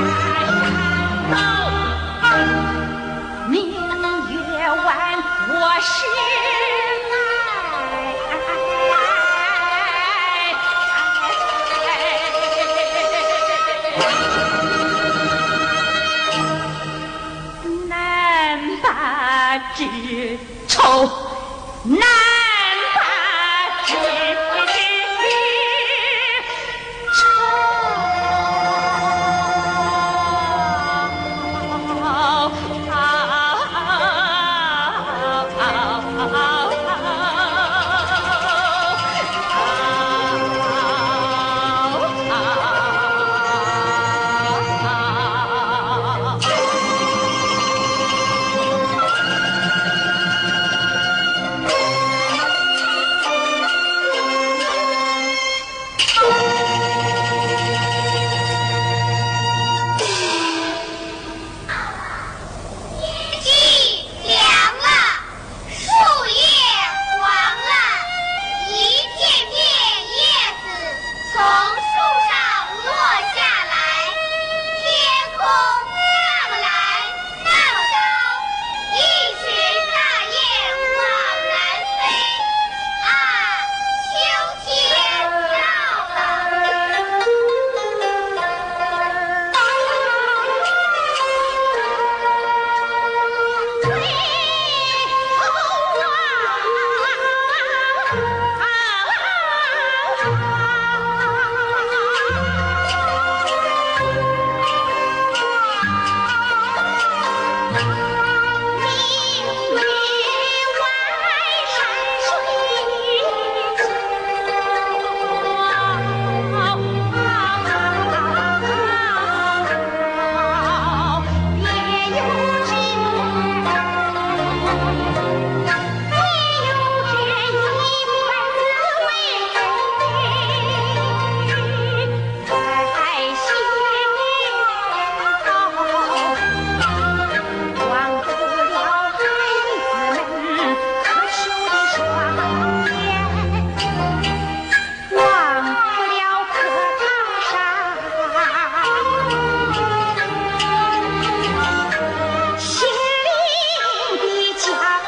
山高明月弯，我是来难把知愁难。 성 家。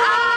Ah!